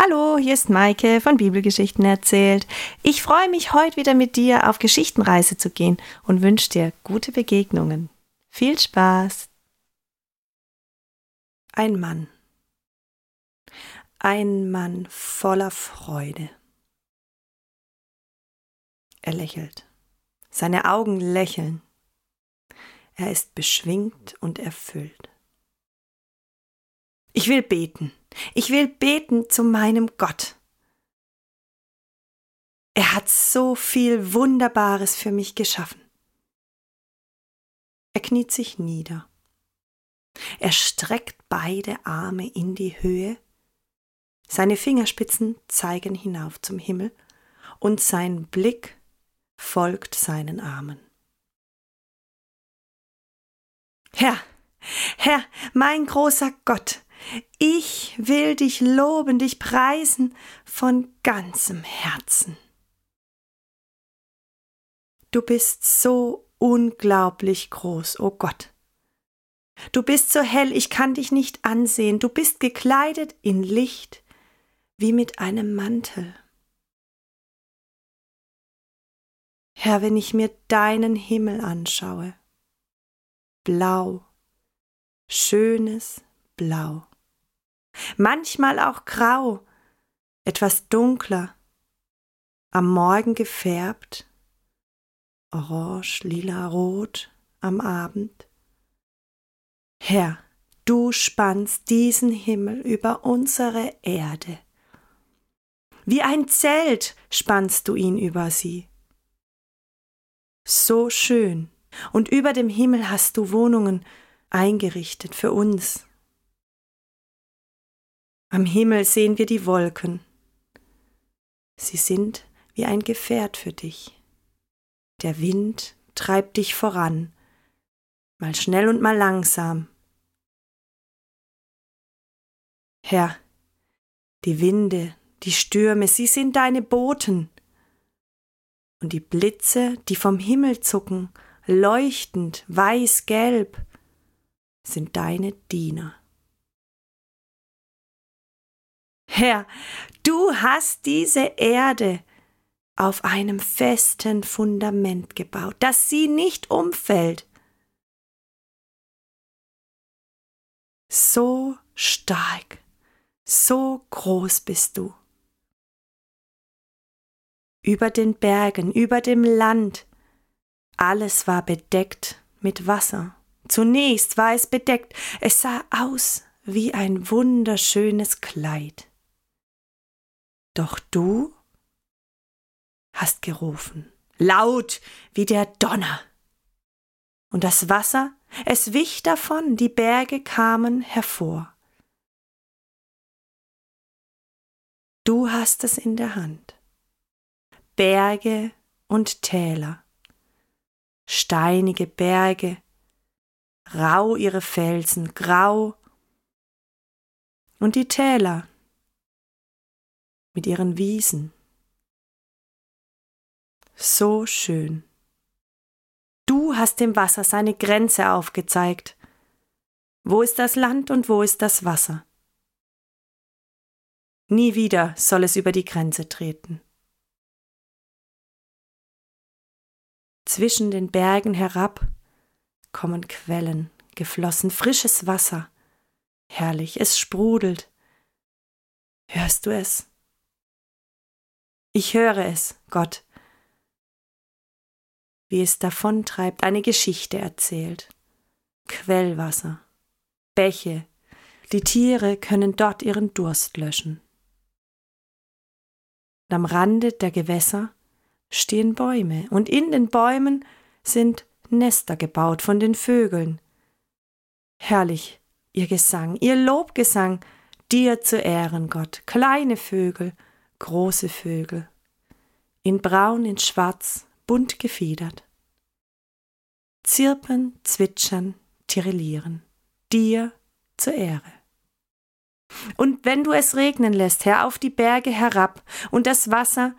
Hallo, hier ist Maike von Bibelgeschichten erzählt. Ich freue mich, heute wieder mit dir auf Geschichtenreise zu gehen und wünsche dir gute Begegnungen. Viel Spaß! Ein Mann. Ein Mann voller Freude. Er lächelt. Seine Augen lächeln. Er ist beschwingt und erfüllt. Ich will beten. Ich will beten zu meinem Gott. Er hat so viel Wunderbares für mich geschaffen. Er kniet sich nieder. Er streckt beide Arme in die Höhe. Seine Fingerspitzen zeigen hinauf zum Himmel und sein Blick folgt seinen Armen. Herr, Herr, mein großer Gott, ich will dich loben, dich preisen von ganzem Herzen. Du bist so unglaublich groß, o oh Gott. Du bist so hell, ich kann dich nicht ansehen, du bist gekleidet in Licht wie mit einem Mantel. Herr, wenn ich mir deinen Himmel anschaue, blau, schönes Blau manchmal auch grau, etwas dunkler, am Morgen gefärbt, orange, lila, rot am Abend. Herr, du spannst diesen Himmel über unsere Erde. Wie ein Zelt spannst du ihn über sie. So schön, und über dem Himmel hast du Wohnungen eingerichtet für uns, am Himmel sehen wir die Wolken. Sie sind wie ein Gefährt für dich. Der Wind treibt dich voran, mal schnell und mal langsam. Herr, die Winde, die Stürme, sie sind deine Boten. Und die Blitze, die vom Himmel zucken, leuchtend, weiß-gelb, sind deine Diener. Herr, du hast diese Erde auf einem festen Fundament gebaut, dass sie nicht umfällt. So stark, so groß bist du. Über den Bergen, über dem Land, alles war bedeckt mit Wasser. Zunächst war es bedeckt, es sah aus wie ein wunderschönes Kleid. Doch du hast gerufen, laut wie der Donner. Und das Wasser, es wich davon, die Berge kamen hervor. Du hast es in der Hand. Berge und Täler, steinige Berge, rau ihre Felsen, grau, und die Täler, mit ihren Wiesen. So schön. Du hast dem Wasser seine Grenze aufgezeigt. Wo ist das Land und wo ist das Wasser? Nie wieder soll es über die Grenze treten. Zwischen den Bergen herab kommen Quellen, geflossen frisches Wasser. Herrlich, es sprudelt. Hörst du es? Ich höre es, Gott, wie es davontreibt, eine Geschichte erzählt. Quellwasser, Bäche, die Tiere können dort ihren Durst löschen. Und am Rande der Gewässer stehen Bäume, und in den Bäumen sind Nester gebaut von den Vögeln. Herrlich, ihr Gesang, ihr Lobgesang, dir zu Ehren, Gott, kleine Vögel, große Vögel, in braun, in schwarz, bunt gefiedert. Zirpen, zwitschern, tirillieren, dir zur Ehre. Und wenn du es regnen lässt, Herr, auf die Berge herab und das Wasser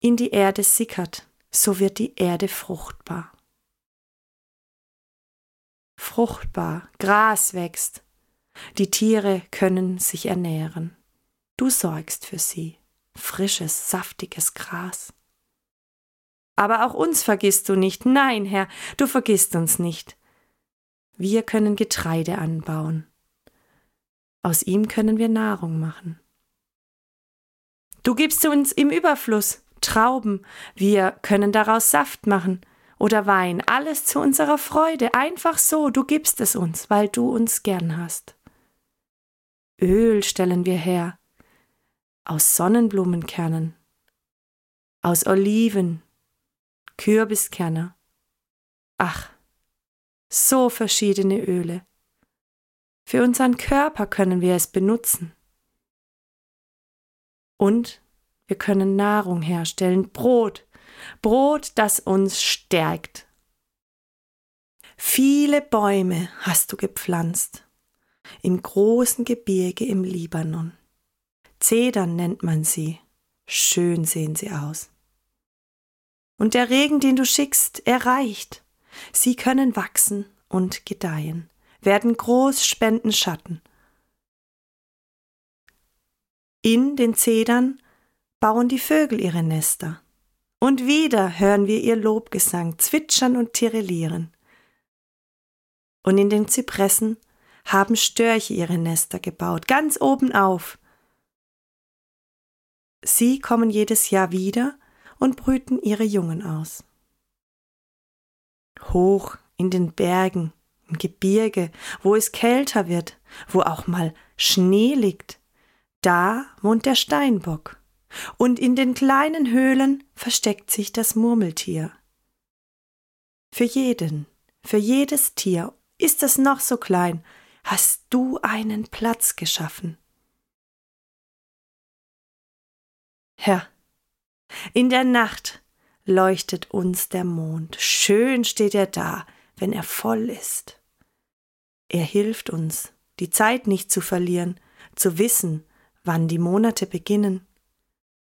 in die Erde sickert, so wird die Erde fruchtbar. Fruchtbar, Gras wächst, die Tiere können sich ernähren. Du sorgst für sie, frisches, saftiges Gras. Aber auch uns vergisst du nicht. Nein, Herr, du vergisst uns nicht. Wir können Getreide anbauen. Aus ihm können wir Nahrung machen. Du gibst uns im Überfluss Trauben, wir können daraus Saft machen oder Wein, alles zu unserer Freude, einfach so, du gibst es uns, weil du uns gern hast. Öl stellen wir her, aus Sonnenblumenkernen, aus Oliven, Kürbiskerne. Ach, so verschiedene Öle. Für unseren Körper können wir es benutzen. Und wir können Nahrung herstellen, Brot, Brot, das uns stärkt. Viele Bäume hast du gepflanzt im großen Gebirge im Libanon. Zedern nennt man sie. Schön sehen sie aus. Und der Regen, den du schickst, erreicht. Sie können wachsen und gedeihen, werden groß spenden Schatten. In den Zedern bauen die Vögel ihre Nester. Und wieder hören wir ihr Lobgesang zwitschern und tirelieren. Und in den Zypressen haben Störche ihre Nester gebaut, ganz oben auf. Sie kommen jedes Jahr wieder und brüten ihre Jungen aus. Hoch in den Bergen, im Gebirge, wo es kälter wird, wo auch mal Schnee liegt, da wohnt der Steinbock, und in den kleinen Höhlen versteckt sich das Murmeltier. Für jeden, für jedes Tier, ist es noch so klein, hast du einen Platz geschaffen. Herr, in der Nacht leuchtet uns der Mond, schön steht er da, wenn er voll ist. Er hilft uns, die Zeit nicht zu verlieren, zu wissen, wann die Monate beginnen.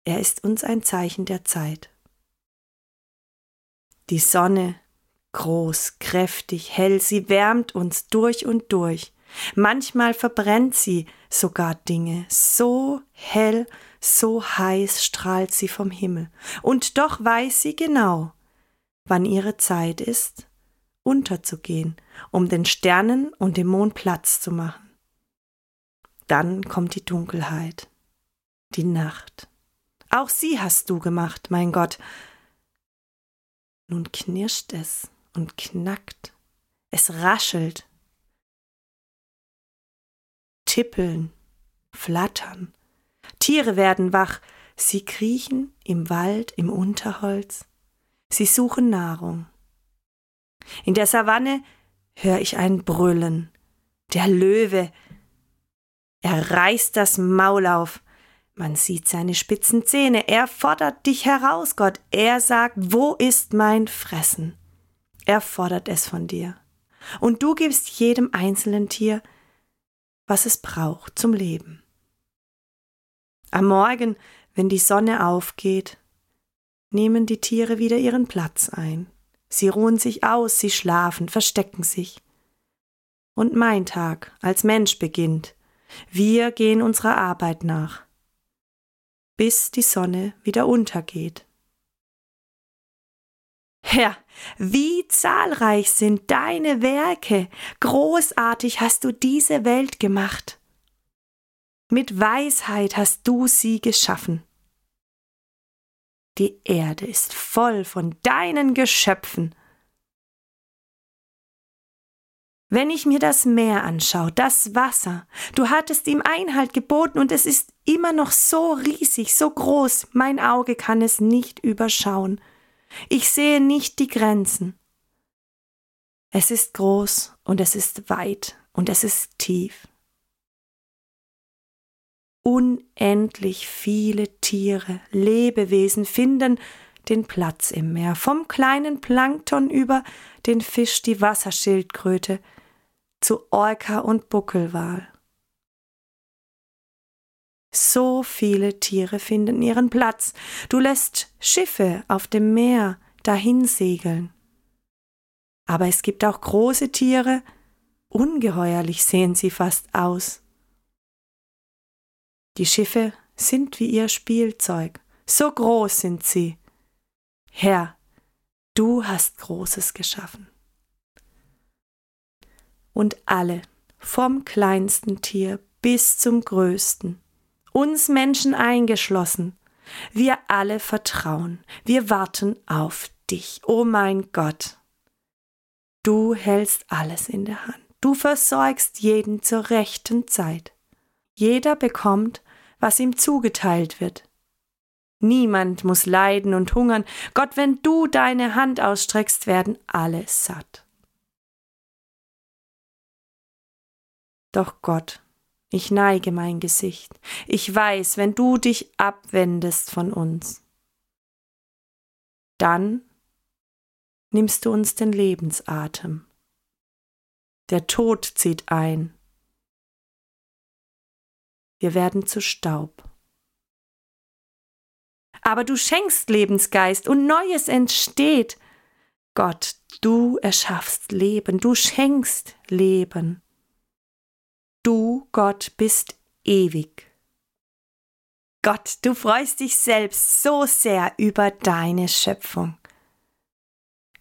Er ist uns ein Zeichen der Zeit. Die Sonne, groß, kräftig, hell, sie wärmt uns durch und durch. Manchmal verbrennt sie sogar Dinge, so hell, so heiß strahlt sie vom Himmel, und doch weiß sie genau, wann ihre Zeit ist, unterzugehen, um den Sternen und dem Mond Platz zu machen. Dann kommt die Dunkelheit, die Nacht. Auch sie hast du gemacht, mein Gott. Nun knirscht es und knackt, es raschelt, tippeln, flattern. Tiere werden wach, sie kriechen im Wald, im Unterholz, sie suchen Nahrung. In der Savanne hör ich ein Brüllen. Der Löwe. Er reißt das Maul auf. Man sieht seine spitzen Zähne. Er fordert dich heraus, Gott. Er sagt, wo ist mein Fressen? Er fordert es von dir. Und du gibst jedem einzelnen Tier, was es braucht zum Leben. Am Morgen, wenn die Sonne aufgeht, nehmen die Tiere wieder ihren Platz ein. Sie ruhen sich aus, sie schlafen, verstecken sich. Und mein Tag als Mensch beginnt. Wir gehen unserer Arbeit nach bis die Sonne wieder untergeht. Herr, wie zahlreich sind deine Werke, großartig hast du diese Welt gemacht. Mit Weisheit hast du sie geschaffen. Die Erde ist voll von deinen Geschöpfen, Wenn ich mir das Meer anschaue, das Wasser, du hattest ihm Einhalt geboten und es ist immer noch so riesig, so groß, mein Auge kann es nicht überschauen. Ich sehe nicht die Grenzen. Es ist groß und es ist weit und es ist tief. Unendlich viele Tiere, Lebewesen finden den Platz im Meer, vom kleinen Plankton über den Fisch, die Wasserschildkröte, zu Orca und Buckelwal. So viele Tiere finden ihren Platz. Du lässt Schiffe auf dem Meer dahin segeln. Aber es gibt auch große Tiere, ungeheuerlich sehen sie fast aus. Die Schiffe sind wie ihr Spielzeug, so groß sind sie. Herr, du hast Großes geschaffen. Und alle, vom kleinsten Tier bis zum größten, uns Menschen eingeschlossen, wir alle vertrauen, wir warten auf dich, o oh mein Gott. Du hältst alles in der Hand, du versorgst jeden zur rechten Zeit. Jeder bekommt, was ihm zugeteilt wird. Niemand muss leiden und hungern. Gott, wenn du deine Hand ausstreckst, werden alle satt. Doch Gott, ich neige mein Gesicht. Ich weiß, wenn du dich abwendest von uns, dann nimmst du uns den Lebensatem. Der Tod zieht ein. Wir werden zu Staub. Aber du schenkst Lebensgeist und Neues entsteht. Gott, du erschaffst Leben, du schenkst Leben. Du, Gott, bist ewig. Gott, du freust dich selbst so sehr über deine Schöpfung.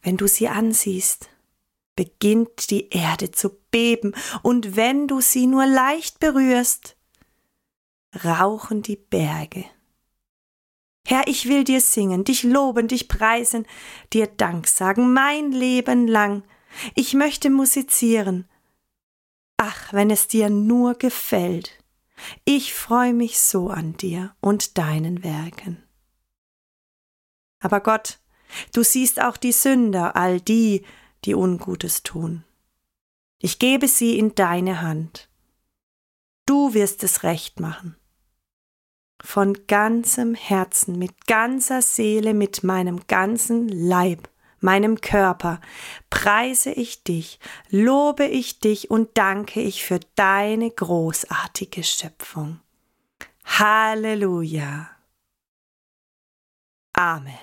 Wenn du sie ansiehst, beginnt die Erde zu beben, und wenn du sie nur leicht berührst, rauchen die Berge. Herr, ich will dir singen, dich loben, dich preisen, dir Dank sagen, mein Leben lang. Ich möchte musizieren, Ach, wenn es dir nur gefällt. Ich freue mich so an dir und deinen Werken. Aber Gott, du siehst auch die Sünder, all die, die Ungutes tun. Ich gebe sie in deine Hand. Du wirst es recht machen. Von ganzem Herzen, mit ganzer Seele, mit meinem ganzen Leib meinem Körper, preise ich dich, lobe ich dich und danke ich für deine großartige Schöpfung. Halleluja. Amen.